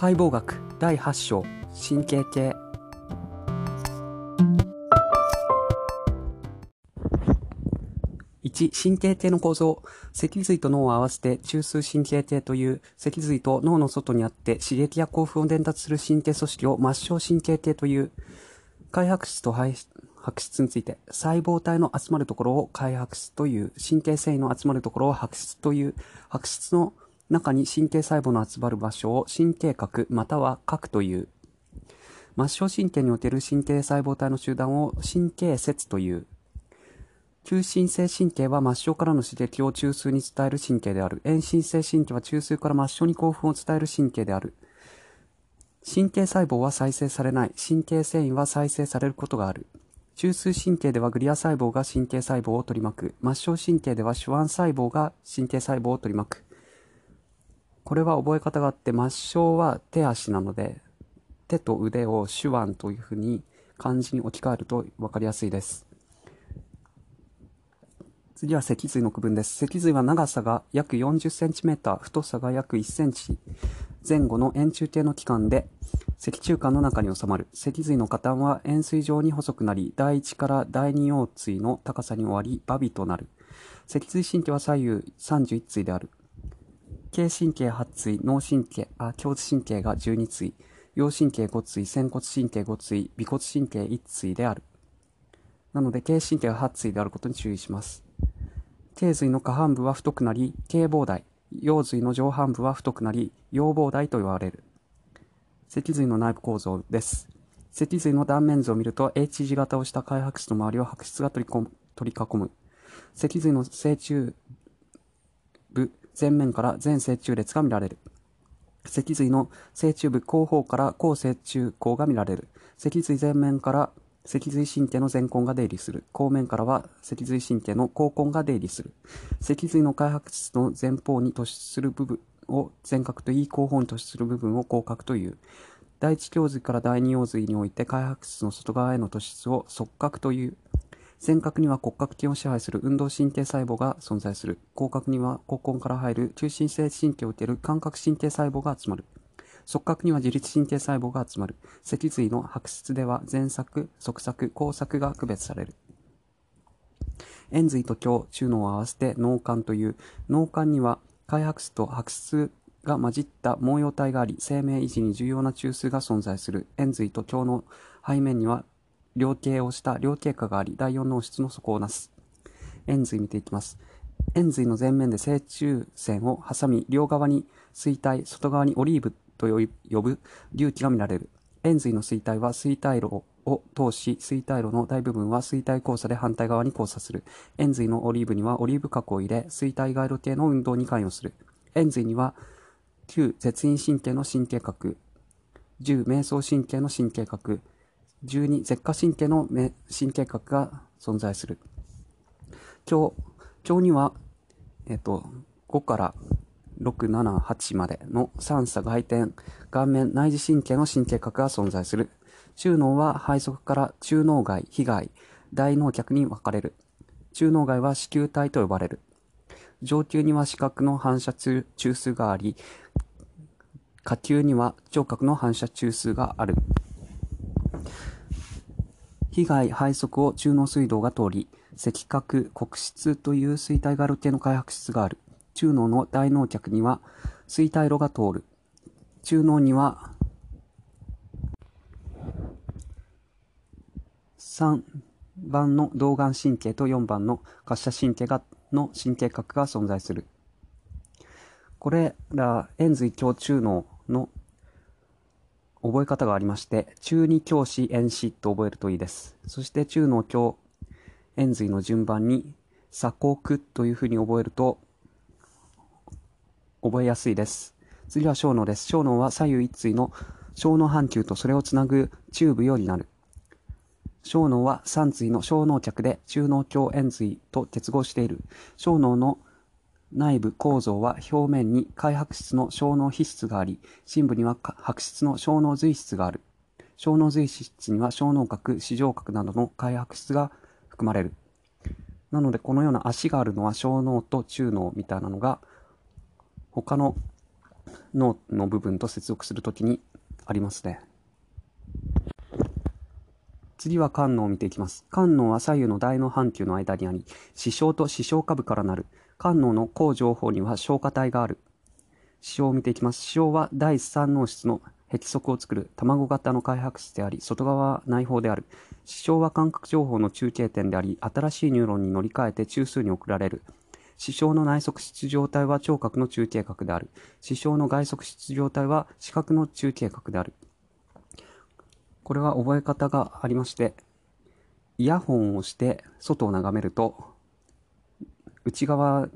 解剖学第8章神経系。1神経系の構造。脊髄と脳を合わせて中枢神経系という脊髄と脳の外にあって刺激や興奮を伝達する神経組織を末梢神経系という開白質と排出白質について細胞体の集まるところを開白質という神経繊維の集まるところを白質という白質の中に神経細胞の集まる場所を神経核または核という。末梢神経における神経細胞体の集団を神経節という。中心性神経は末梢からの刺激を中枢に伝える神経である。遠心性神経は中枢から末梢に興奮を伝える神経である。神経細胞は再生されない。神経繊維は再生されることがある。中枢神経ではグリア細胞が神経細胞を取り巻く。末梢神経では手腕細胞が神経細胞を取り巻く。これは覚え方があって、末梢は手足なので、手と腕を手腕というふうに漢字に置き換えると分かりやすいです。次は脊髄の区分です。脊髄は長さが約 40cm、太さが約 1cm 前後の円柱形の器官で、脊柱管の中に収まる。脊髄の下端は円錐状に細くなり、第1から第2腰椎の高さに終わり、バビとなる。脊髄神経は左右31対である。頸神経8対、脳神経、あ、胸骨神経が12対、腰神経5対、仙骨神経5対、尾骨神経1対である。なので、頸神経が8対であることに注意します。頸髄の下半部は太くなり、頸膨大。腰髄の上半部は太くなり、腰膨大と言われる。脊髄の内部構造です。脊髄の断面図を見ると、H 字型をした開白質の周りを白質が取り取り囲む。脊髄の正中部前面から全正中列が見られる。脊髄の正中部後方から後正中後が見られる。脊髄前面から脊髄神経の前根が出入りする。後面からは脊髄神経の後根が出入りする。脊髄の開白質の前方に突出する部分を前角と言い、後方に突出する部分を後角という。第一胸髄から第二腰髄において開白質の外側への突出を側角という。前角には骨格筋を支配する運動神経細胞が存在する。広角には骨根から入る中心性神経を受ける感覚神経細胞が集まる。側角には自律神経細胞が集まる。脊髄の白質では前作、側作、後作が区別される。円髄と胸、中脳を合わせて脳幹という、脳幹には開白質と白質が混じった毛様体があり、生命維持に重要な中枢が存在する。円髄と胸の背面には両形をした両形化があり、第4脳室の底をなす。円髄見ていきます。円髄の前面で正中線を挟み、両側に衰体、外側にオリーブと呼ぶ隆起が見られる。円髄の衰体は衰体路を通し、衰体路の大部分は衰体交差で反対側に交差する。円髄のオリーブにはオリーブ核を入れ、衰体回路系の運動に関与する。円髄には旧絶陰神経の神経核、10瞑想神経の神経核、12、舌下神経の神経核が存在する。今日、今日には、えっと、5から6、7、8までの三叉外転、顔面内耳神経の神経核が存在する。中脳は背側から中脳外、被害、大脳脚に分かれる。中脳外は子宮体と呼ばれる。上級には視覚の反射中枢があり、下級には聴覚の反射中枢がある。被害排足を中脳水道が通り、赤角黒質という衰体がある系の開白質がある。中脳の大脳脚には衰体路が通る。中脳には3番の動眼神経と4番の滑車神経がの神経核が存在する。これら円髄胸中脳の覚え方がありまして、中二教師円子と覚えるといいです。そして中の教円髄の順番に鎖国というふうに覚えると覚えやすいです。次は小脳です。小脳は左右一対の小脳半球とそれをつなぐ中部よりなる。小脳は三対の小脳脚で中脳鏡円髄と結合している。小脳の内部構造は表面に開白質の小脳皮質があり、深部には白質の小脳髄質がある。小脳髄質には小脳核、視上核などの開白質が含まれる。なので、このような足があるのは小脳と中脳みたいなのが、他の脳の部分と接続するときにありますね。次は肝脳を見ていきます。肝脳は左右の大脳半球の間にあり、視床と視床下部からなる。肝脳の高情報には消化体がある。視床を見ていきます。視床は第三脳室の壁側を作る卵型の開発室であり、外側は内包である。視床は感覚情報の中継点であり、新しいニューロンに乗り換えて中枢に送られる。視床の内側質状態は聴覚の中継角である。視床の外側質状態は視覚の中継角である。これは覚え方がありまして、イヤホンをして外を眺めると、内側、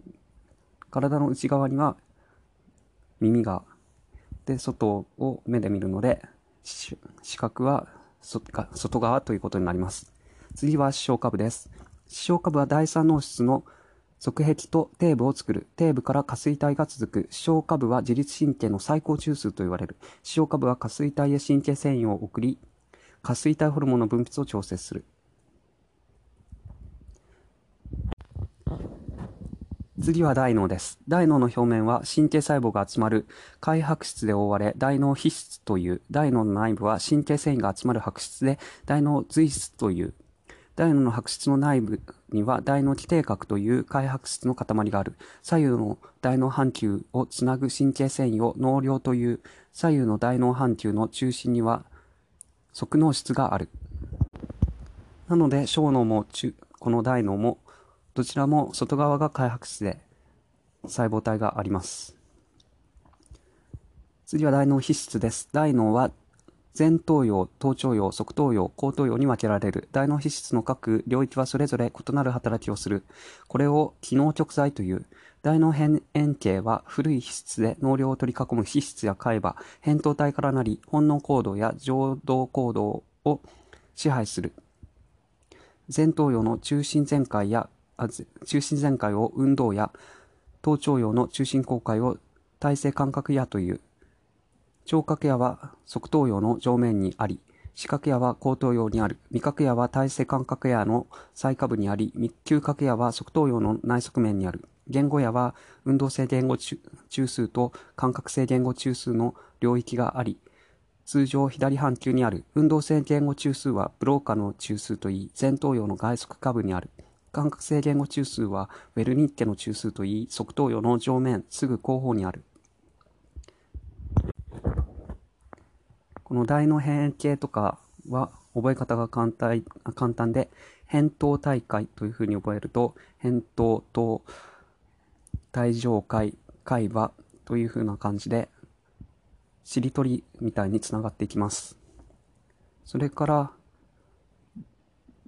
体の内側には耳が、で、外を目で見るので、視覚は外側ということになります。次は視床下部です。視床下部は第三脳室の側壁と底部を作る。底部から下垂体が続く。視床下部は自律神経の最高中枢と言われる。視床下部は下垂体へ神経繊維を送り、下垂体ホルモンの分泌を調節する。次は大脳です。大脳の表面は神経細胞が集まる開白質で覆われ、大脳皮質という。大脳の内部は神経繊維が集まる白質で、大脳髄質という。大脳の白質の内部には大脳基底核という開白質の塊がある。左右の大脳半球をつなぐ神経繊維を脳梁という。左右の大脳半球の中心には側脳質がある。なので、小脳も中、この大脳も、どちらも外側が開白質で細胞体があります。次は大脳皮質です。大脳は前頭葉、頭頂葉、側頭葉、後頭葉に分けられる。大脳皮質の各領域はそれぞれ異なる働きをする。これを機能極材という。大脳変円形は古い皮質で脳梁を取り囲む皮質や海馬、扁桃体からなり、本能行動や情動行動を支配する。前頭葉の中心全開や、中心全開を運動や、頭頂葉の中心公開を体制感覚野という。聴覚野は側頭葉の上面にあり、視覚野は後頭葉にある。味覚野は体制感覚野の最下部にあり、嗅覚野は側頭葉の内側面にある。言語野は運動性言語中枢と感覚性言語中枢の領域があり、通常左半球にある運動性言語中枢はブローカの中枢といい、前頭葉の外側下部にある。感覚性言語中枢はウェルニッケの中枢といい、側頭葉の上面すぐ後方にある。この大の変形とかは覚え方が簡単簡単で、扁桃大会というふうに覚えると、扁桃と体上海、海馬という風な感じで、しりとりみたいにつながっていきます。それから、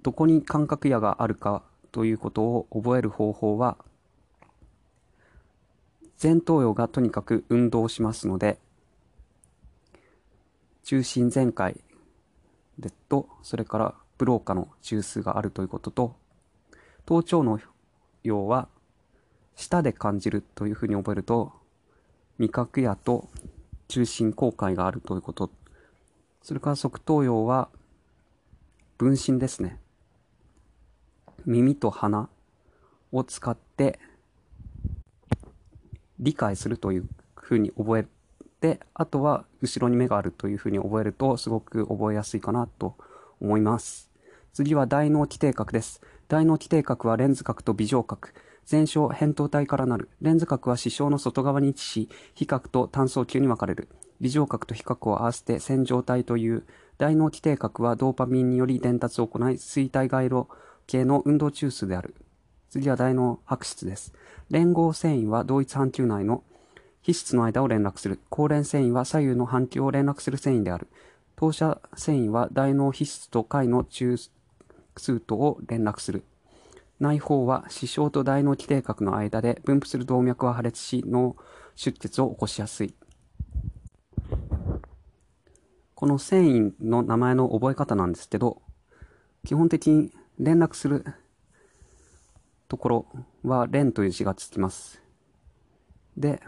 どこに感覚野があるかということを覚える方法は、前頭葉がとにかく運動しますので、中心全開でと、それからブローカの中枢があるということと、頭頂の葉は舌で感じるというふうに覚えると、味覚やと中心公開があるということ。それから側頭葉は分身ですね。耳と鼻を使って理解するというふうに覚えて、あとは後ろに目があるというふうに覚えるとすごく覚えやすいかなと思います。次は大脳基底核です。大脳基底核はレンズ核と微状核。全小扁桃体からなる。レンズ核は視床の外側に位置し、比較と単層球に分かれる。微状核と比較を合わせて線状体という。大脳基底核はドーパミンにより伝達を行い、衰体回路系の運動中枢である。次は大脳白質です。連合繊維は同一半球内の皮質の間を連絡する。高連繊維は左右の半球を連絡する繊維である。当社繊維は大脳皮質と貝の中枢とを連絡する。内包は視床と大脳基底核の間で分布する動脈は破裂し脳出血を起こしやすい。この繊維の名前の覚え方なんですけど、基本的に連絡するところは連という字がつきます。で、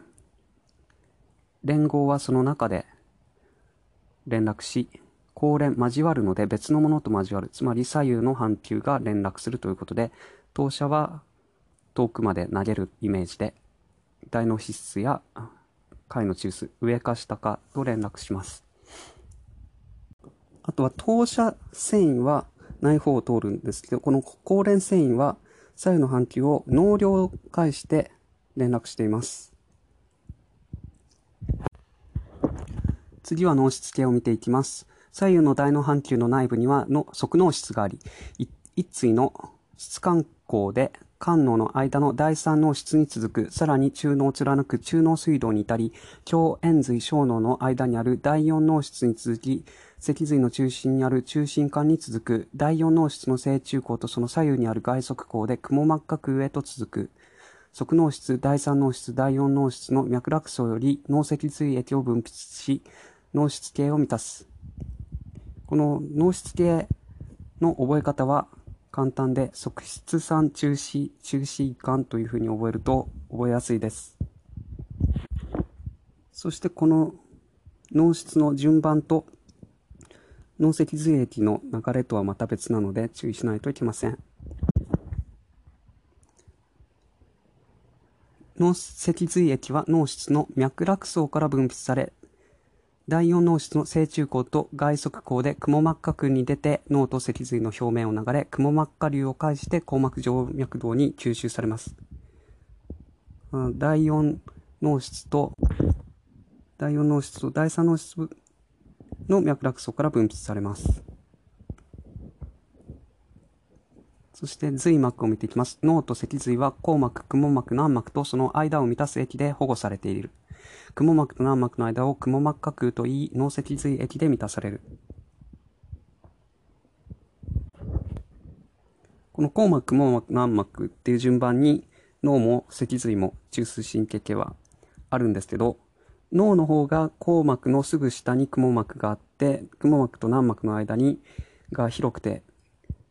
連合はその中で連絡し、交連交わるので別のものと交わる。つまり左右の半球が連絡するということで、投射は遠くまで投げるイメージで、大脳皮質や貝の中枢、上か下かと連絡します。あとは当射繊維は内方を通るんですけど、この高連繊維は左右の半球を納涼を介して連絡しています。次は脳室系を見ていきます。左右の大脳半球の内部にはの側脳室があり、一対の質間孔で肝脳の間の第三脳室に続く、さらに中脳を貫く中脳水道に至り、強円髄小脳の間にある第四脳室に続き、脊髄の中心にある中心管に続く、第四脳室の正中孔とその左右にある外側孔で雲膜角へと続く、側脳室、第三脳室、第四脳室の脈絡層より脳脊髄液を分泌し、脳室系を満たす。この脳室系の覚え方は簡単で、側室酸中止、中止管というふうに覚えると覚えやすいです。そしてこの脳室の順番と脳脊髄液の流れとはまた別なので注意しないといけません。脳脊髄液は脳室の脈絡層から分泌され、第四脳室の正中孔と外側孔で雲膜下腔に出て脳と脊髄の表面を流れ、雲膜下流を介して硬膜静脈動に吸収されます。第四脳室と、第四脳室と第三脳室の脈絡層から分泌されます。そして髄膜を見ていきます。脳と脊髄は硬膜、雲膜、軟膜とその間を満たす液で保護されている。雲膜と軟膜の間を雲膜下空と言い、脳脊髄液で満たされる。この硬膜、雲膜、軟膜っていう順番に脳も脊髄も中枢神経系はあるんですけど、脳の方が硬膜のすぐ下に雲膜があって、雲膜と軟膜の間にが広くて、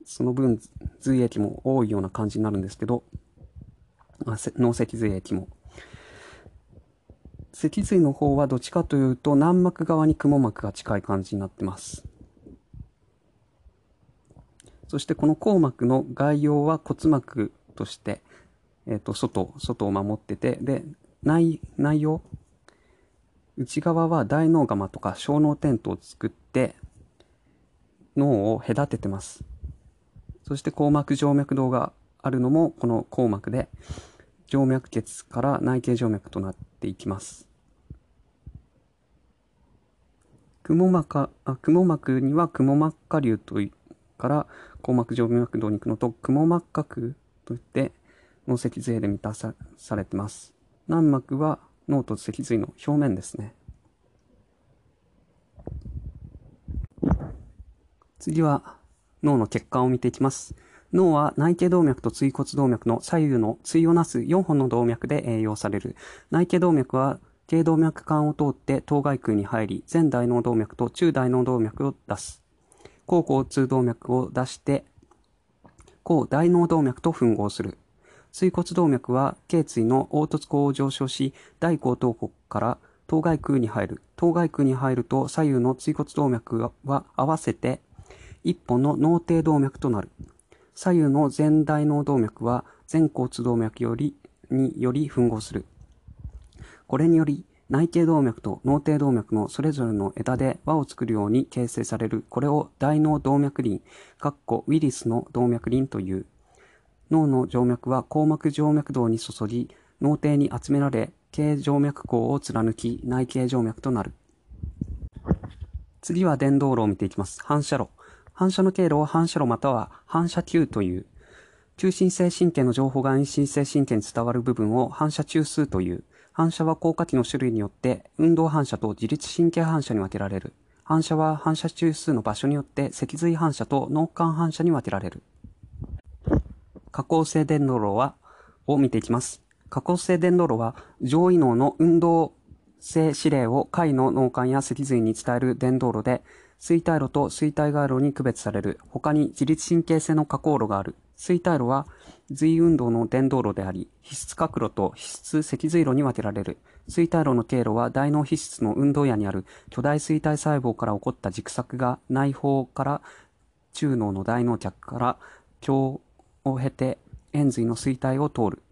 その分髄液も多いような感じになるんですけど、脳脊髄液も。脊髄の方はどっちかというと軟膜側に雲膜が近い感じになってます。そしてこの硬膜の概要は骨膜として、えっ、ー、と、外、外を守ってて、で、内、内容内側は大脳釜とか小脳テントを作って脳を隔ててます。そして硬膜静脈動があるのもこの硬膜で静脈血から内径静脈となっていきます。雲膜あ雲膜には雲膜下流といから硬膜静脈動に行くのと雲膜角といって脳脊髄で満たされてます。軟膜は脳と脊髄の表面ですね。次は脳の血管を見ていきます。脳は内径動脈と椎骨動脈の左右の対をなす4本の動脈で栄養される。内径動脈は頸動脈管を通って頭蓋腔に入り、前大脳動脈と中大脳動脈を出す。後交通動脈を出して、後大脳動脈と吻合する。椎骨動脈は頸椎の凹凸口を上昇し、大後頭骨から頭蓋腔に入る。頭蓋腔に入ると左右の椎骨動脈は合わせて一本の脳底動脈となる。左右の前大脳動脈は前交通動脈よりにより吻合する。これにより内径動脈と脳底動脈のそれぞれの枝で輪を作るように形成される。これを大脳動脈輪、ウィリスの動脈輪という。脳の静脈は硬膜静脈動に注ぎ、脳底に集められ、経静脈孔を貫き、内径静脈となる。次は電動路を見ていきます。反射路。反射の経路を反射路または反射球という。中心性神経の情報が遠心性神経に伝わる部分を反射中枢という。反射は効果器の種類によって運動反射と自律神経反射に分けられる。反射は反射中枢の場所によって脊髄反射と脳幹反射に分けられる。下降性電動路は、を見ていきます。下降性電動路は、上位脳の運動性指令を下位の脳幹や脊髄に伝える電動路で、衰退路と衰退外路に区別される。他に自律神経性の下降路がある。衰退路は髄運動の電動路であり、皮質角路と皮質脊髄路に分けられる。衰退路の経路は大脳皮質の運動野にある巨大衰退細胞から起こった軸索が内包から中脳の大脳脚から腸を経て円髄の衰退を通る。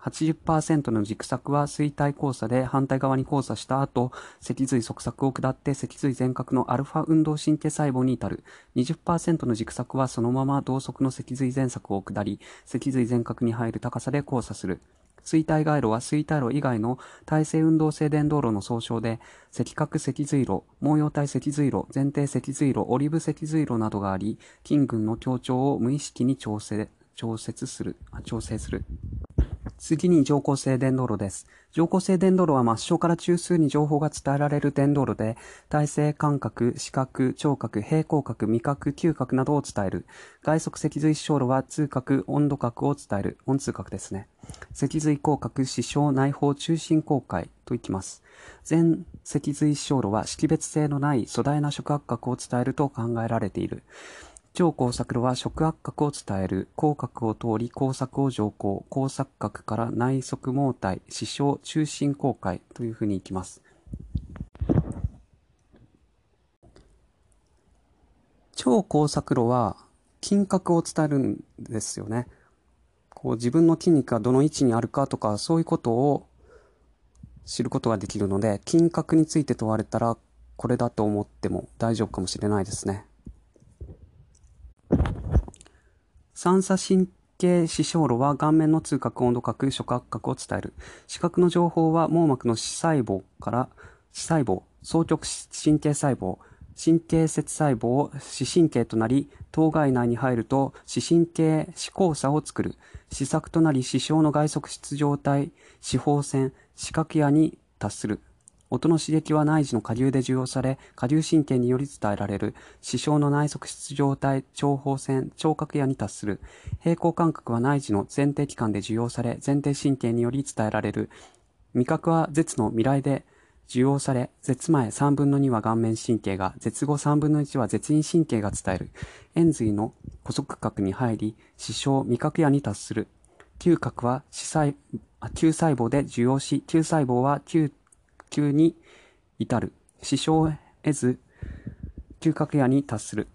80%の軸索は衰退交差で反対側に交差した後、脊髄側索を下って脊髄全角のアルファ運動神経細胞に至る。20%の軸索はそのまま同側の脊髄前索を下り、脊髄全角に入る高さで交差する。衰退回路は衰退路以外の体性運動性電動路の総称で、赤角脊髄路、毛様体脊髄路、前提脊髄路、オリブ脊髄路などがあり、筋群の強調を無意識に調整、調節する、調整する。次に乗降性電動路です。乗降性電動路は末梢から中枢に情報が伝えられる電動路で、体性感覚、視覚、聴覚、平行覚、味覚、嗅覚などを伝える。外側脊髄小路は通覚、温度覚を伝える。温通覚ですね。脊髄口覚、視床、内包、中心公開といきます。全脊髄小路は識別性のない粗大な触覚覚を伝えると考えられている。超工作路は触圧角を伝える。広角を通り工作を上行。工作角から内側毛体、視床、中心公開というふうにいきます。超工作路は筋格を伝えるんですよね。こう自分の筋肉がどの位置にあるかとかそういうことを知ることができるので筋格について問われたらこれだと思っても大丈夫かもしれないですね。三叉神経視小路は顔面の痛覚、温度覚、触覚覚を伝える。視覚の情報は網膜の視細胞から視細胞、双極神経細胞、神経節細胞を、視神経となり、頭蓋内に入ると視神経視交差を作る。視作となり視床の外側質状態、視放線、視覚野に達する。音の刺激は内耳の下流で受容され、下流神経により伝えられる。視床の内側質状態、長方線、聴覚野に達する。平行感覚は内耳の前提器官で受容され、前提神経により伝えられる。味覚は舌の未来で受容され、舌前3分の2は顔面神経が、舌後3分の1は舌咽神経が伝える。円髄の古速角に入り、視床、味覚野に達する。嗅覚は、細、嗅細胞で受容し、嗅細胞は嗅級に至る。死傷得ず、嗅覚野に達する。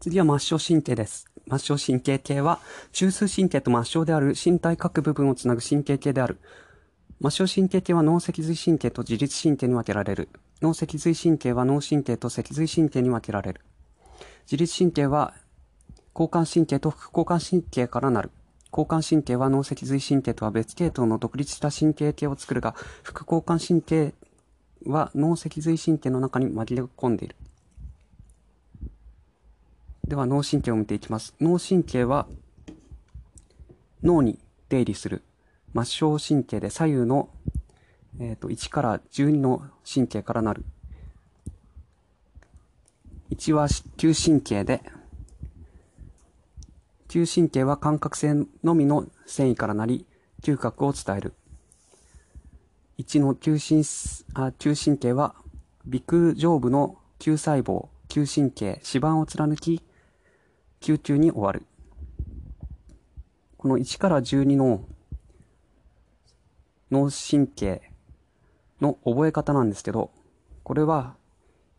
次は末梢神経です。末梢神経系は、中枢神経と末梢である身体各部分をつなぐ神経系である。末梢神経系は脳脊髄神経と自律神経に分けられる。脳脊髄神経は脳神経と脊髄神経に分けられる。自律神経は交感神経と副交感神経からなる。交感神経は脳脊髄神経とは別系統の独立した神経系を作るが、副交感神経は脳脊髄神経の中に紛れ込んでいる。では脳神経を見ていきます。脳神経は脳に出入りする末梢神経で左右の、えーと、1から12の神経からなる。1は嗅神経で嗅神経は感覚性のみの繊維からなり、嗅覚を伝える。1の嗅神あ嗅神経は、鼻腔上部の嗅細胞、嗅神経、指板を貫き、吸中に終わる。この1から12の脳神経の覚え方なんですけど、これは、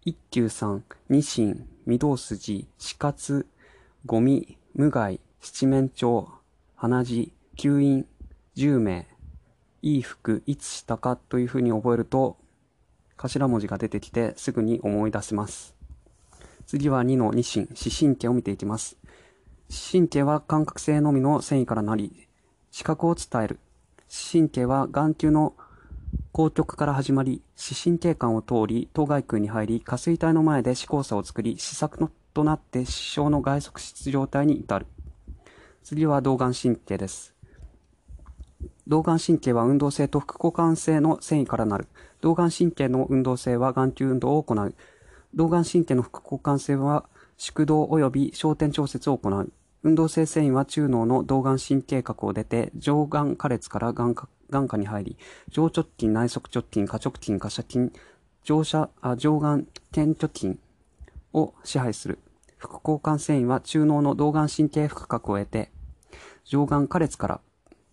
一休さん、二心、御堂筋、死活、ゴミ、無害、七面鳥、鼻血、吸引、十名、いい服、いつしたかというふうに覚えると、頭文字が出てきてすぐに思い出せます。次は2の二神、視神経を見ていきます。視神経は感覚性のみの繊維からなり、視覚を伝える。視神経は眼球の硬直から始まり、視神経管を通り、頭蓋腔に入り、下垂体の前で視交差を作り、視作のとなって視床の外側質状態に至る。次は動眼神経です。動眼神経は運動性と副交感性の繊維からなる。動眼神経の運動性は眼球運動を行う。動眼神経の副交感性は縮動及び焦点調節を行う。運動性繊維は中脳の動眼神経核を出て、上眼下列から眼眼下に入り、上直筋、内側直筋、下直筋、下斜筋、上斜あ上眼転直筋を支配する。副交感繊維は中脳の動眼神経腹核を得て、上眼下列から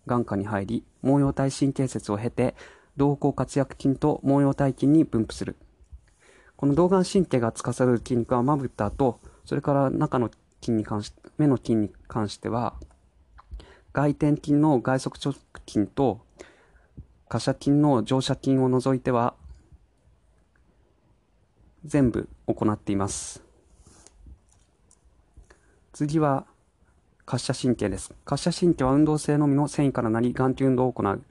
眼下に入り、毛様体神経節を経て、動向活躍筋と毛様体筋に分布する。この動眼神経が司る筋肉はまぶたと、それから中の筋に関し、目の筋に関しては、外転筋の外側直筋と下斜筋の乗斜筋を除いては全部行っています。次は滑車神経です。滑車神経は運動性のみの繊維からなり、眼球運動を行う。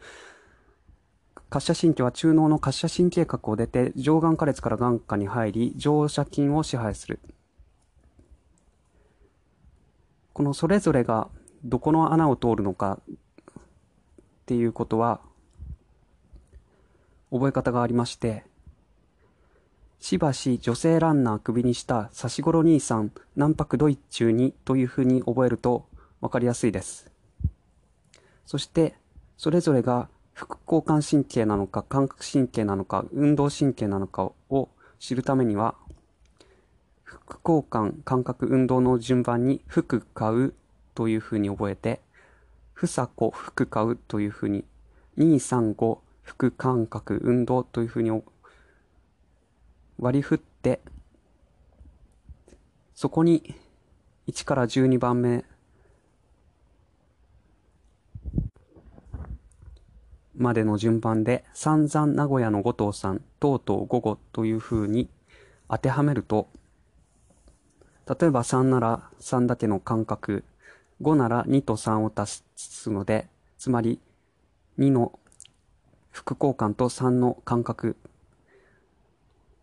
滑車神経は中脳の滑車神経核を出て、上眼下裂から眼下に入り、上斜筋を支配する。このそれぞれがどこの穴を通るのかっていうことは、覚え方がありまして、しばし女性ランナー首にした刺しごろ兄さん、南白ドイ中にというふうに覚えるとわかりやすいです。そして、それぞれが副交感神経なのか、感覚神経なのか、運動神経なのかを知るためには、副交感、感覚、運動の順番に、服買うというふうに覚えて、ふさこ、服買うというふうに、2、3、5、副感覚、運動というふうに割り振って、そこに1から12番目までの順番で、散々名古屋の後藤さん、とうとう午後という風に当てはめると、例えば3なら3だけの間隔、5なら2と3を足すので、つまり2の副交換と3の間隔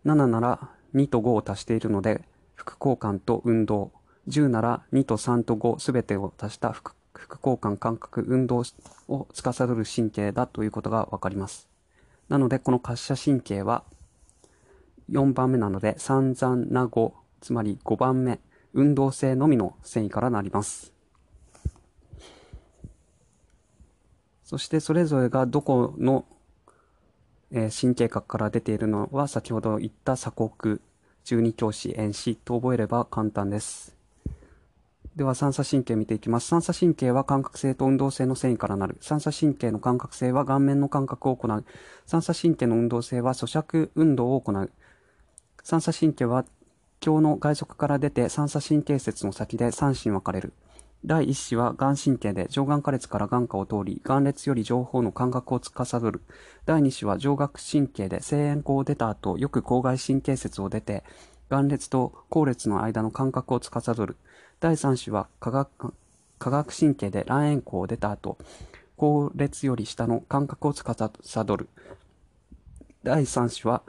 7なら2と5を足しているので、副交換と運動。10なら2と3と5すべてを足した副交換感覚運動を司る神経だということがわかります。なので、この滑車神経は4番目なので、散々な5、つまり5番目、運動性のみの繊維からなります。そしてそれぞれがどこのえー、神経核から出ているのは先ほど言った鎖国、十二教師、遠視と覚えれば簡単です。では、三叉神経見ていきます。三叉神経は感覚性と運動性の繊維からなる。三叉神経の感覚性は顔面の感覚を行う。三叉神経の運動性は咀嚼運動を行う。三叉神経は胸の外側から出て三叉神経節の先で三神分かれる。第一子は眼神経で上眼下裂から眼下を通り、眼裂より情報の感覚を司る。第二子は上顎神経で声援口を出た後、よく口外神経節を出て、眼裂と後裂の間の感覚を司る。第三子は科学科学神経で卵円口を出た後、後裂より下の感覚を司る。第三子は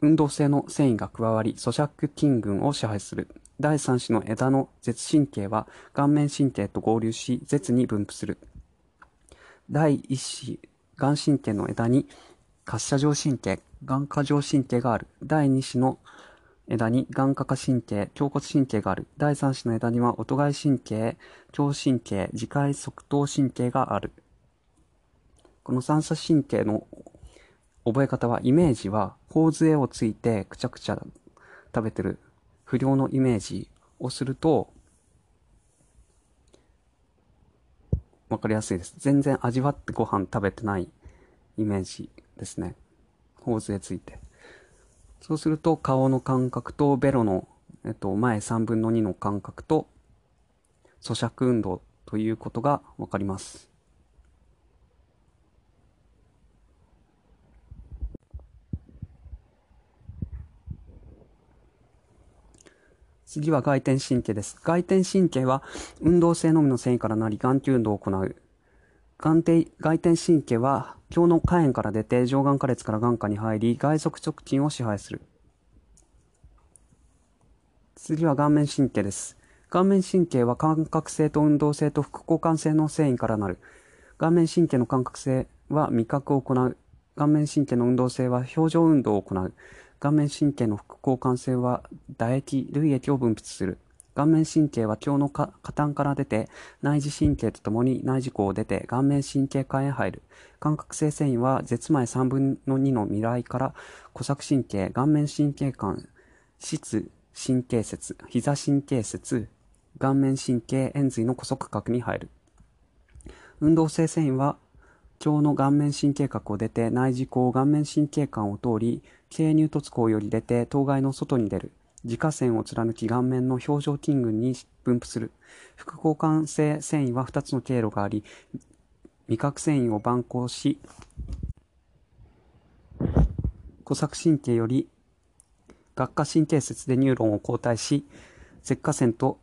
運動性の繊維が加わり、咀嚼筋群を支配する。第3子の枝の舌神経は顔面神経と合流し、舌に分布する。第1子、眼神経の枝に滑車状神経、眼下状神経がある。第2子の枝に眼下下神経、胸骨神経がある。第3子の枝には音外神経、胸神経、自界側頭神経がある。この三叉神経の覚え方は、イメージは、頬杖をついてくちゃくちゃ食べてる不良のイメージをすると、わかりやすいです。全然味わってご飯食べてないイメージですね。頬杖ついて。そうすると、顔の感覚とベロの、えっと、前3分の2の感覚と、咀嚼運動ということがわかります。次は外転神経です。外転神経は運動性のみの繊維からなり眼球運動を行う。眼底外転神経は胸の下縁から出て上眼下裂から眼下に入り外側直筋を支配する。次は顔面神経です。顔面神経は感覚性と運動性と副交感性の繊維からなる。顔面神経の感覚性は味覚を行う。顔面神経の運動性は表情運動を行う。顔面神経の副交感性は唾液、涙液を分泌する。顔面神経は胸の下端から出て、内耳神経とともに内耳孔を出て、顔面神経管へ入る。感覚性繊維は絶前3分の2の未来から小作神経、顔面神経管、質神経節、膝神経節、顔面神経円髄の古速核に入る。運動性繊維は腸の顔面神経核を出て内耳孔顔面神経管を通り経乳突孔より出て当該の外に出る自家線を貫き顔面の表情筋群に分布する。副交感性繊維は2つの経路があり、味覚繊維を伴行し、鼓索神経より顎下神経節でニューロンを交代し、舌下腺と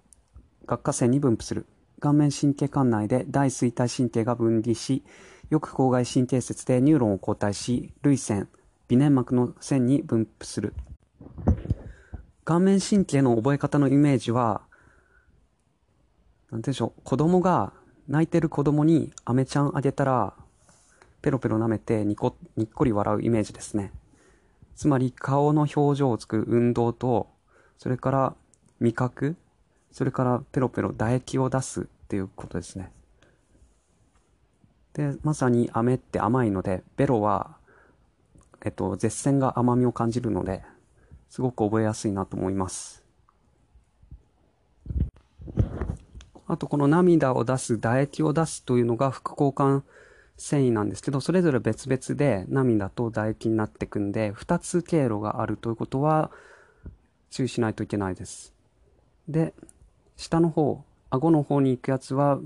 顎下腺に分布する。顔面神経管内で大錐体神経が分離し、翼口蓋神経節でニューロンを交代し、涙腺、鼻粘膜の腺に分布する。顔面神経の覚え方のイメージは、なんでしょう、子供が、泣いてる子供にアメちゃんあげたら、ペロペロ舐めてニコにっこり笑うイメージですね。つまり顔の表情を作る運動と、それから味覚、それからペロペロ唾液を出すっていうことですね。で、まさに飴って甘いので、ベロは、えっと、絶戦が甘みを感じるので、すごく覚えやすいなと思います。あと、この涙を出す、唾液を出すというのが副交感繊維なんですけど、それぞれ別々で涙と唾液になっていくんで、2つ経路があるということは注意しないといけないです。で、下の方、顎の方に行くやつは、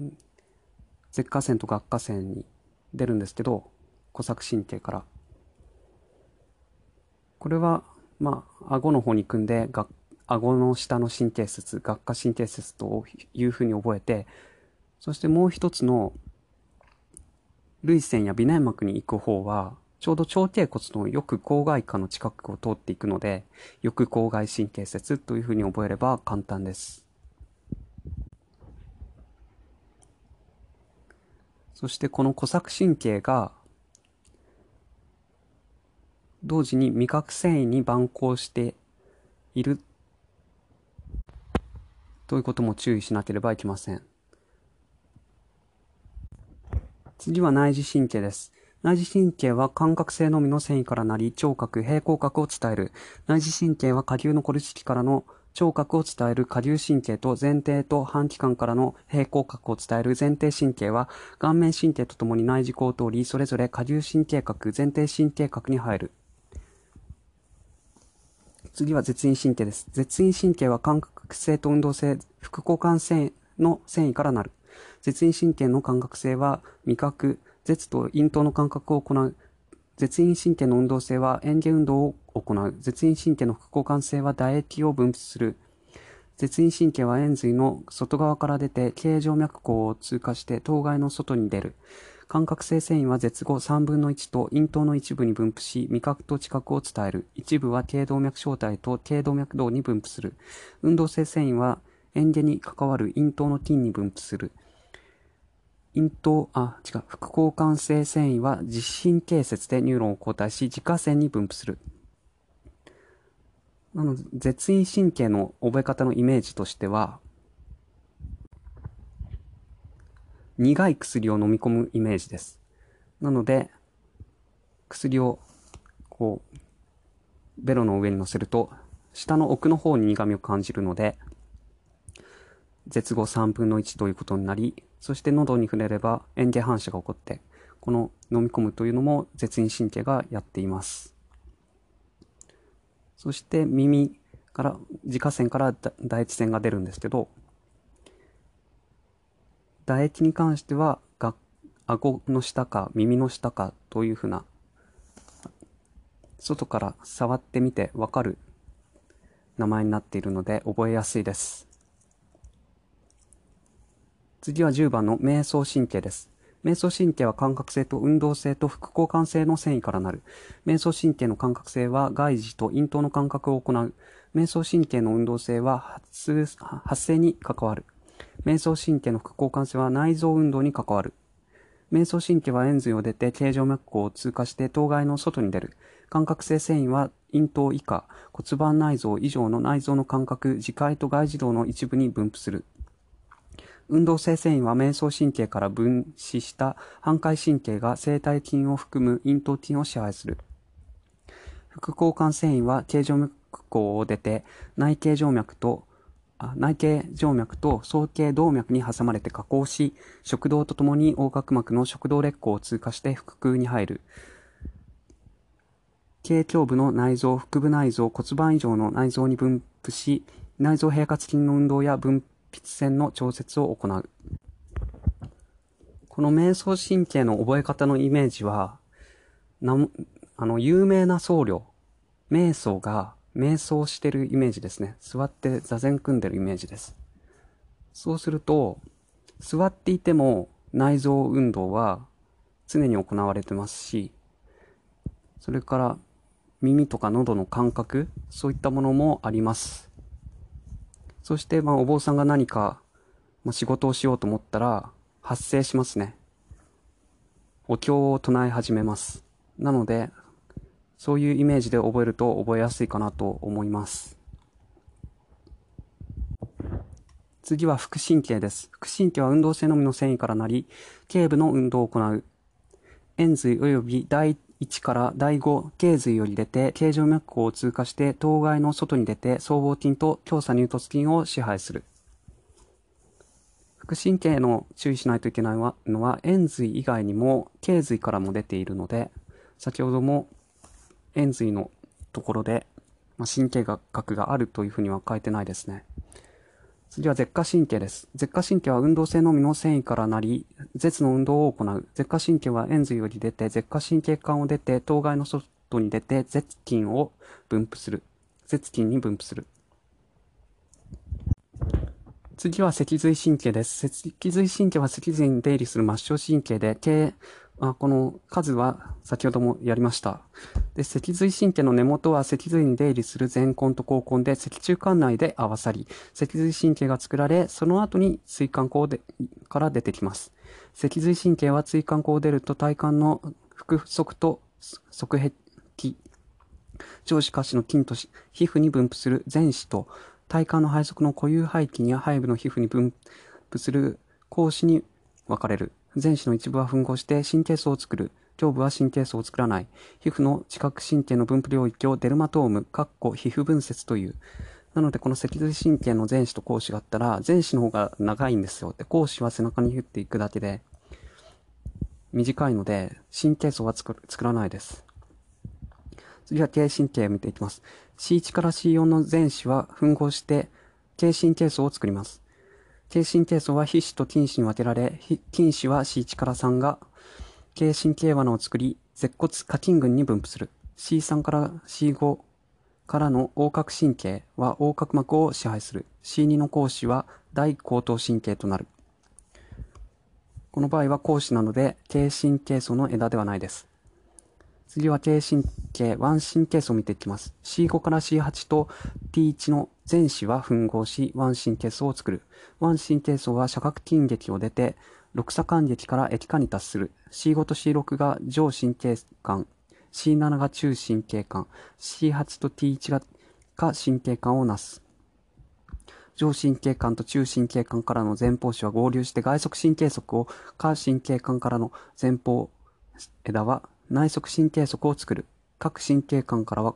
舌下腺と顎下腺に出るんですけど、小作神経から。これは、まあ、顎の方に行くんで、顎の下の神経節、顎下神経節というふうに覚えて、そしてもう一つの涙腺や微粘膜に行く方は、ちょうど腸頸骨の翼口外下の近くを通っていくので、翼口外神経節というふうに覚えれば簡単です。そしてこの小作神経が、同時に味覚繊維に蛮行しているということも注意しなければいけません。次は内耳神経です。内耳神経は感覚性のみの繊維からなり、聴覚、平行覚を伝える。内耳神経は下流のコルチキからの聴覚を伝える下流神経と前庭と半気管からの平行覚を伝える前庭神経は顔面神経とともに内耳孔を通り、それぞれ下流神経核、前庭神経核に入る。次は絶陰神経です。絶陰神経は感覚性と運動性、副交感性の繊維からなる。絶陰神経の感覚性は味覚、舌と咽頭の感覚を行う。絶陰神経の運動性は嚥下運動を行う。絶陰神経の副交感性は唾液を分泌する。絶陰神経は円髄の外側から出て、形状脈孔を通過して頭蓋の外に出る。感覚性繊維は絶後3分の1と咽頭の一部に分布し、味覚と知覚を伝える。一部は頸動脈小体と頸動脈動に分布する。運動性繊維は嚥下に関わる咽頭の筋に分布する。咽頭、あ、違う、副交感性繊維は実神経節でニューロンを交代し、自家腺に分布する。なの、絶陰神経の覚え方のイメージとしては、苦い薬を飲み込むイメージです。なので、薬を、こう、ベロの上に乗せると、下の奥の方に苦味を感じるので、絶後3分の1ということになり、そして喉に触れれば嚥下反射が起こって、この飲み込むというのも絶陰神経がやっています。そして耳から、自家腺から唾液腺が出るんですけど、唾液に関しては、が顎の下か耳の下かというふうな、外から触ってみてわかる名前になっているので覚えやすいです。次は10番の瞑想神経です。瞑想神経は感覚性と運動性と副交感性の繊維からなる。瞑想神経の感覚性は外耳と咽頭の感覚を行う。瞑想神経の運動性は発発生に関わる。瞑想神経の副交感性は内臓運動に関わる。瞑想神経は円髄を出て形状脈孔を通過して頭蓋の外に出る。感覚性繊維は咽頭以下、骨盤内臓以上の内臓の感覚、自界と外耳道の一部に分布する。運動性繊維は瞑想神経から分子した反回神経が生体筋を含む咽頭筋を支配する。副交感繊維は形状脈孔を出て内形静脈と内形静脈と総形動脈に挟まれて加工し、食道とともに横隔膜の食道劣行を通過して腹腔に入る。頸胸部の内臓、腹部内臓、骨盤以上の内臓に分布し、内臓平滑筋の運動や分泌線の調節を行う。この瞑想神経の覚え方のイメージは、なあの、有名な僧侶、瞑想が瞑想してるイメージですね。座って座禅組んでるイメージです。そうすると、座っていても内臓運動は常に行われてますし、それから耳とか喉の感覚、そういったものもあります。そして、まあ、お坊さんが何か、まあ、仕事をしようと思ったら、発生しますね。お経を唱え始めます。なので、そういうイメージで覚えると覚えやすいかなと思います。次は腹神経です。腹神経は運動性のみの繊維からなり、頸部の運動を行う。円髄及び第1から第5頸髄より出て、形状脈孔を通過して頭蓋の外に出て、僧帽筋と強鎖乳突筋を支配する。腹神経の注意しないといけないのは、円髄以外にも頸髄からも出ているので、先ほども円髄のところで、ま神経学があるというふうには書いてないですね。次は舌下神経です。舌下神経は運動性のみの繊維からなり、舌の運動を行う。舌下神経は円髄より出て、舌下神経管を出て、頭蓋の外に出て、舌筋を分布する。舌筋に分布する。次は脊髄神経です。脊髄神経は脊髄に出入りする末梢神経で、あこの数は先ほどもやりました。で、脊髄神経の根元は脊髄に出入りする前根と後根で脊柱管内で合わさり、脊髄神経が作られ、その後に椎間孔でから出てきます。脊髄神経は椎間孔を出ると体幹の腹側と側壁、上肢下肢の筋と皮膚に分布する前肢と体幹の背側の固有背筋や背部の皮膚に分布する後肢に分かれる。前肢の一部は吻合して神経層を作る。胸部は神経層を作らない。皮膚の知覚神経の分布領域をデルマトーム、カッコ皮膚分節という。なので、この脊髄神経の前肢と後肢があったら、前肢の方が長いんですよ。で、後肢は背中にヒュっていくだけで、短いので、神経層は作らないです。次は低神経を見ていきます。C1 から C4 の前肢は吻合して、低神経層を作ります。低神経層は皮脂と筋脂に分けられ、筋脂は C1 から3が、軽神経罠を作り、舌骨下筋群に分布する。C3 から C5 からの横隔神経は横隔膜を支配する。C2 の講師は大後頭神経となる。この場合は講師なので、低神経層の枝ではないです。次は低神経、腕神経層を見ていきます。C5 から C8 と T1 の前肢は吻合し、腕神経層を作る。腕神経層は斜角筋劇を出て、六鎖間劇から液化に達する。C5 と C6 が上神経管、C7 が中神経管、C8 と T1 が下神経管をなす。上神経管と中神経管からの前方枝は合流して外側神経側を下神経管からの前方枝は内側神経側を作る。各神経管からは、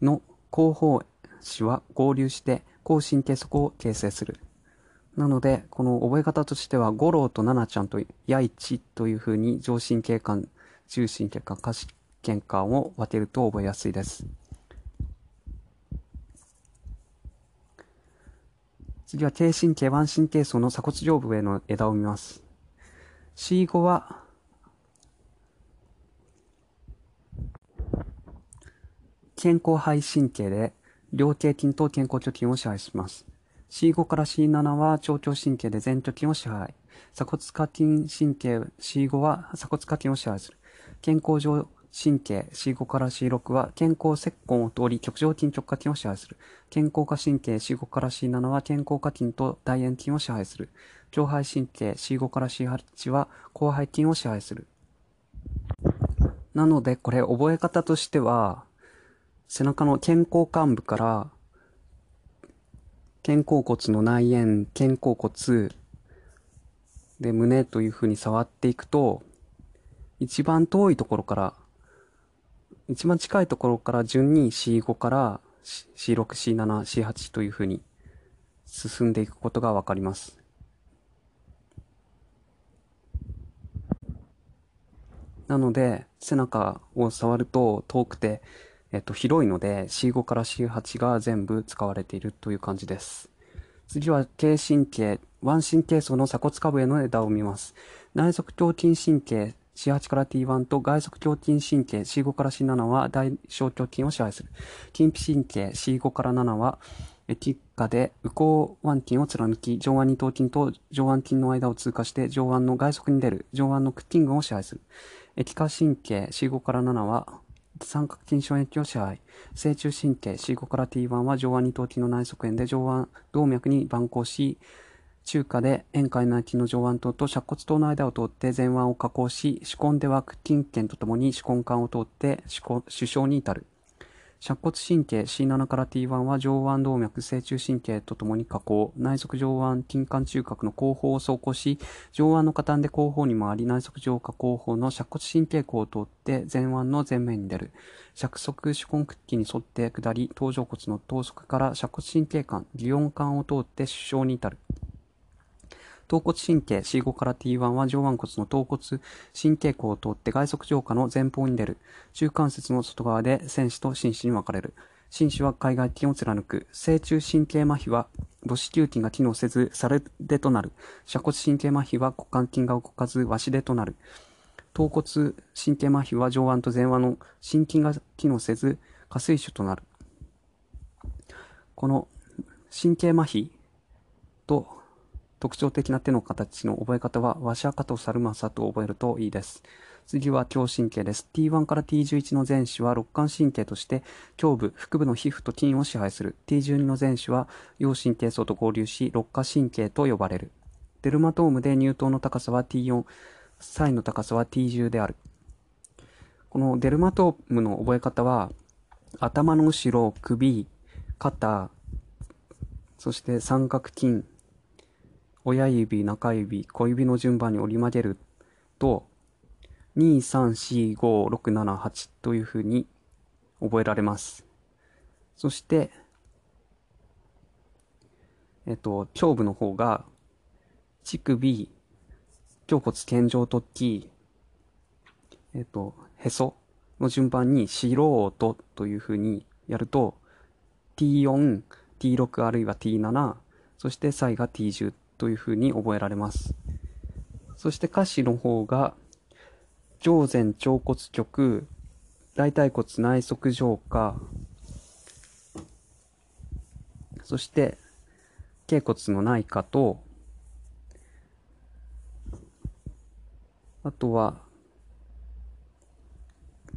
の後方枝は合流して、後神経側を形成する。なので、この覚え方としては、五郎と七ちゃんとやいちという風に上神経管、中神経管、下神経管を分けると覚えやすいです。次は低神経、腕神経層の鎖骨上部への枝を見ます。C5 は健康肺神経で、両頸筋と健康貯筋を支配します。C5 から C7 は腸腸神経で前貯筋を支配。鎖骨下筋神経 C5 は鎖骨下筋を支配する。健康上神経 C5 から C6 は健康石根を通り極上筋直下筋を支配する。健康下神経 C5 から C7 は健康下筋と大円筋を支配する。上肺神経 C5 から C8 は広背筋を支配する。なのでこれ覚え方としては、背中の肩甲幹部から肩甲骨の内縁、肩甲骨で胸という風に触っていくと一番遠いところから一番近いところから順に C5 から C6、C7、C8 という風に進んでいくことがわかります。なので、背中を触ると遠くて、えっと、広いので C5 から C8 が全部使われているという感じです。次は、軽神経、腕神経層の鎖骨下部への枝を見ます。内側胸筋神経 C8 から T1 と外側胸筋神経 C5 から C7 は大小胸筋を支配する。筋皮神経 C5 から7は、エティカで右後腕筋を貫き、上腕二頭筋と上腕筋の間を通過して上腕の外側に出る上腕の屈筋群を支配する。エティカ神経 C5 から7は、三角筋症液を支配。正中神経 C5 から T1 は上腕二頭筋の内側縁で上腕動脈に蛮行し、中華で円海内筋の上腕頭と尺骨頭の間を通って前腕を加工し、手根では筋腱とともに手根管を通って首相に至る。尺骨神経 C7 から T1 は上腕動脈正中神経とともに加工、内側上腕筋管中核の後方を走行し、上腕の下端で後方に回り、内側上下後方の尺骨神経口を通って前腕の前面に出る。尺側手根屈筋に沿って下り、頭上骨の頭側から尺骨神経管、擬音管を通って首相に至る。頭骨神経 C5 から T1 は上腕骨の頭骨神経口を通って外側上下の前方に出る。中関節の外側で戦士と紳士に分かれる。紳士は海外筋を貫く。正中神経麻痺は母子球筋が機能せず、サルデとなる。斜骨神経麻痺は股関筋が動かず、和紙でとなる。頭骨神経麻痺は上腕と前腕の心筋が機能せず、下水腫となる。この神経麻痺と特徴的な手の形の覚え方は、ワシャカとサルマサと覚えるといいです。次は胸神経です。T1 から T11 の前肢は肋間神経として胸部、腹部の皮膚と筋を支配する。T12 の前肢は陽神経層と合流し、肋下神経と呼ばれる。デルマトームで乳頭の高さは T4、サインの高さは T10 である。このデルマトームの覚え方は、頭の後ろ、首、肩、そして三角筋、親指、中指、小指の順番に折り曲げると、2、3、4、5、6、7、8というふうに覚えられます。そして、えっと、胸部の方が、乳首、胸骨健常突起、えっと、へその順番に素人というふうにやると、T4、T6 あるいは T7、そしてサイが T10 というふうに覚えられます。そして歌詞の方が、上前腸骨極、大腿骨内側上下、そして、頸骨の内下と、あとは、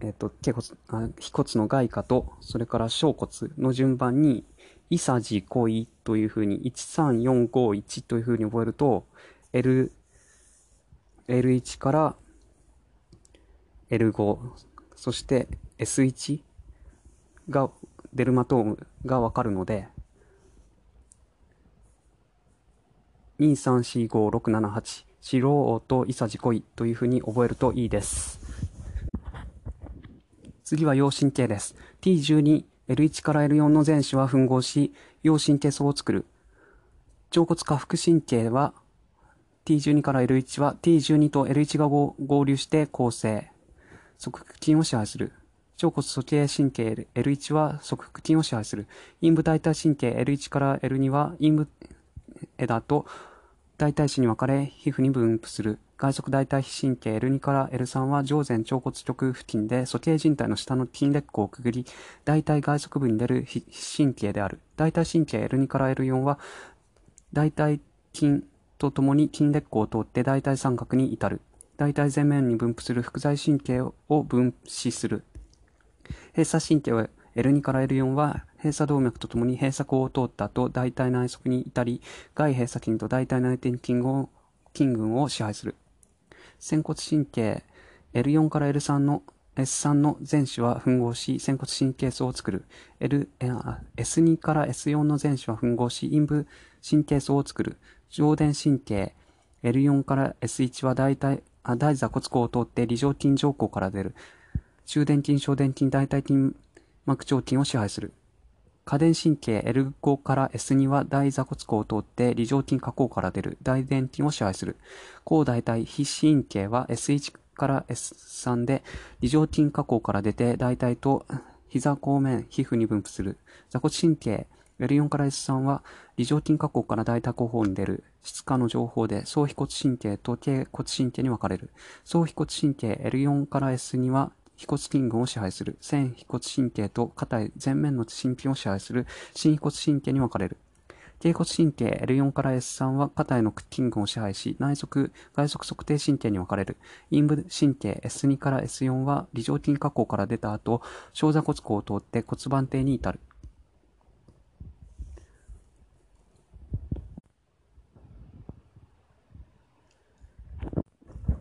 えっ、ー、と、頸骨、あ、腓骨の外下と、それから小骨の順番に、イサジコイというふうに、13451というふうに覚えると、L、L1 から L5、そして S1 が、デルマトームがわかるので、2345678、素人、イサジコイというふうに覚えるといいです。次は陽神経です。T12、L1 から L4 の前肢は吻合し、陽神経層を作る。上骨下腹神経は T12 から L1 は T12 と L1 が合流して構成。側腹筋を支配する。上骨鼠径神経 L1 は側腹筋を支配する。陰部大腿神経 L1 から L2 は陰部枝と大腿子に分かれ皮膚に分布する。外側大腿皮神経 L2 から L3 は上前腸骨極付近で鼠径靭帯の下の筋裂口をくぐり、大腿外側部に出る皮神経である。大腿神経 L2 から L4 は、大腿筋とともに筋裂口を通って大腿三角に至る。大腿前面に分布する副材神経を分子する。閉鎖神経は L2 から L4 は閉鎖動脈とともに閉鎖口を通った後、大腿内側に至り、外閉鎖筋と大腿内転筋を筋群を支配する。仙骨神経 L4 から L3 の S3 の前肢は吻合し、仙骨神経層を作る。L、S2 から S4 の前肢は吻合し、陰部神経層を作る。上伝神経 L4 から S1 は大体、あ大座骨孔を通って理上筋上孔から出る。中伝筋、小伝筋、大腿筋膜腸筋を支配する。下伝神経 L5 から S2 は大座骨孔を通って梨状筋下孔から出る大伝筋を支配する。高大体皮神経は S1 から S3 で、梨状筋下口から出て、大体と膝後面、皮膚に分布する。座骨神経、L4 から S3 は、梨状筋下口から大腿後方に出る質化の情報で、総皮骨神経と頸骨神経に分かれる。総皮骨神経 L4 から S2 は、腓骨筋群を支配する。線腓骨神経と硬い前面の神経を支配する新腓骨神経に分かれる。頸骨神経 L4 から S3 は肩への筋群を支配し、内側、外側測定神経に分かれる。陰部神経 S2 から S4 は、梨状筋下口から出た後、小座骨孔を通って骨盤底に至る。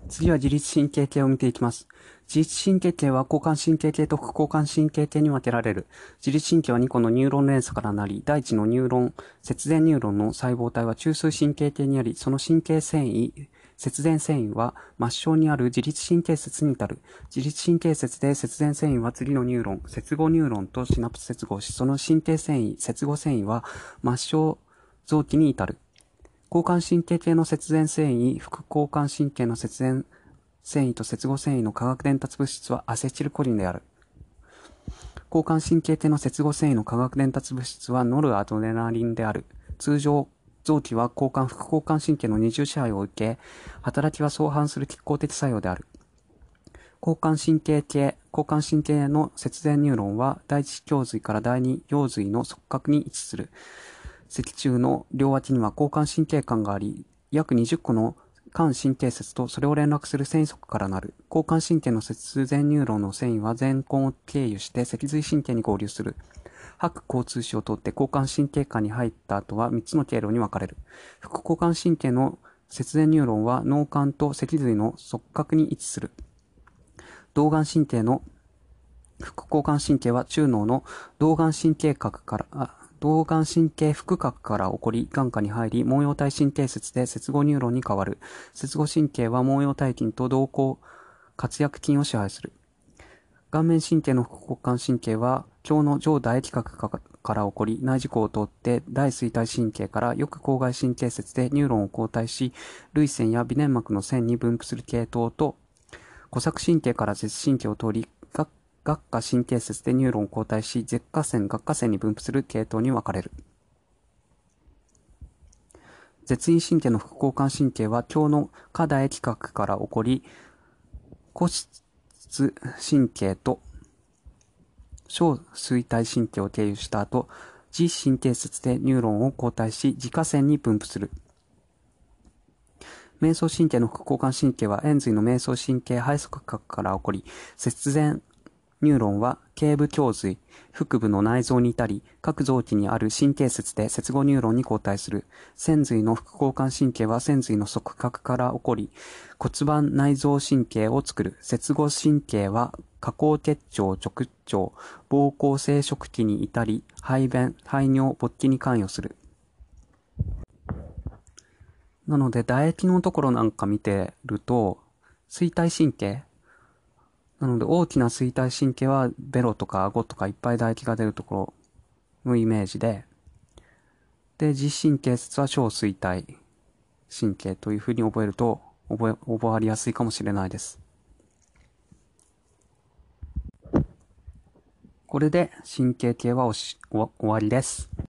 次は自律神経系を見ていきます。自律神経系は交感神経系と副交感神経系に分けられる。自律神経は2個のニューロン連鎖からなり、第一のニューロン、節前ニューロンの細胞体は中枢神経系にあり、その神経繊維、節前繊維は末梢にある自律神経節に至る。自律神経節で節前繊維は次のニューロン、節後ニューロンとシナプス接合し、その神経繊維、節後繊維は末梢臓器に至る。交感神経系の節電繊維、副交感神経の節電繊維繊維と接合繊維の化学伝達物質はアセチルコリンである。交感神経系の接合繊維の化学伝達物質はノルアドレナリンである。通常、臓器は交感、副交感神経の二重支配を受け、働きは相反する拮抗的作用である。交感神経系、交感神経の節電ニューロンは第一胸髄から第二腰髄の側角に位置する。脊柱の両脇には交感神経幹があり、約20個の幹神経節とそれを連絡する繊維束からなる。交感神経の節前ニューロンの繊維は前根を経由して脊髄神経に合流する。白交通枝を通って交感神経幹に入った後は3つの経路に分かれる。副交感神経の節前ニューロンは脳幹と脊髄の側角に位置する。動眼神経の副交感神経は中脳の動眼神経核から、動眼神経副核から起こり、眼窩に入り、毛様体神経節で節後ニューロンに変わる。節後神経は毛様体筋と瞳孔括約筋を支配する。顔面神経の副交感神経は、橋の上唾液核から起こり、内耳孔を通って大錐体神経から翼口蓋神経節でニューロンを交代し、涙腺や鼻粘膜の腺に分布する系統と、鼓索神経から舌神経を通り、顎下神経節でニューロンを交代し、舌下腺、顎下腺に分布する系統に分かれる。舌咽神経の副交感神経は橋の下唾液核から起こり、鼓室神経と小錐体神経を経由した後、耳神経節でニューロンを交代し、耳下腺に分布する。迷走神経の副交感神経は、延髄の迷走神経背側核から起こり、節前ニューロンは頸部胸髄、腹部の内臓に至り、各臓器にある神経節で節後ニューロンに交代する。仙髄の副交感神経は仙髄の側角から起こり、骨盤内臓神経を作る。節後神経は下行結腸、直腸、膀胱生殖器に至り、排便、排尿、勃起に関与する。なので、唾液のところなんか見てると、衰体神経、なので大きな衰体神経はベロとか顎とかいっぱい唾液が出るところのイメージで、で、自神経節は小衰体神経というふうに覚えると覚え、覚わりやすいかもしれないです。これで神経系はおし終わりです。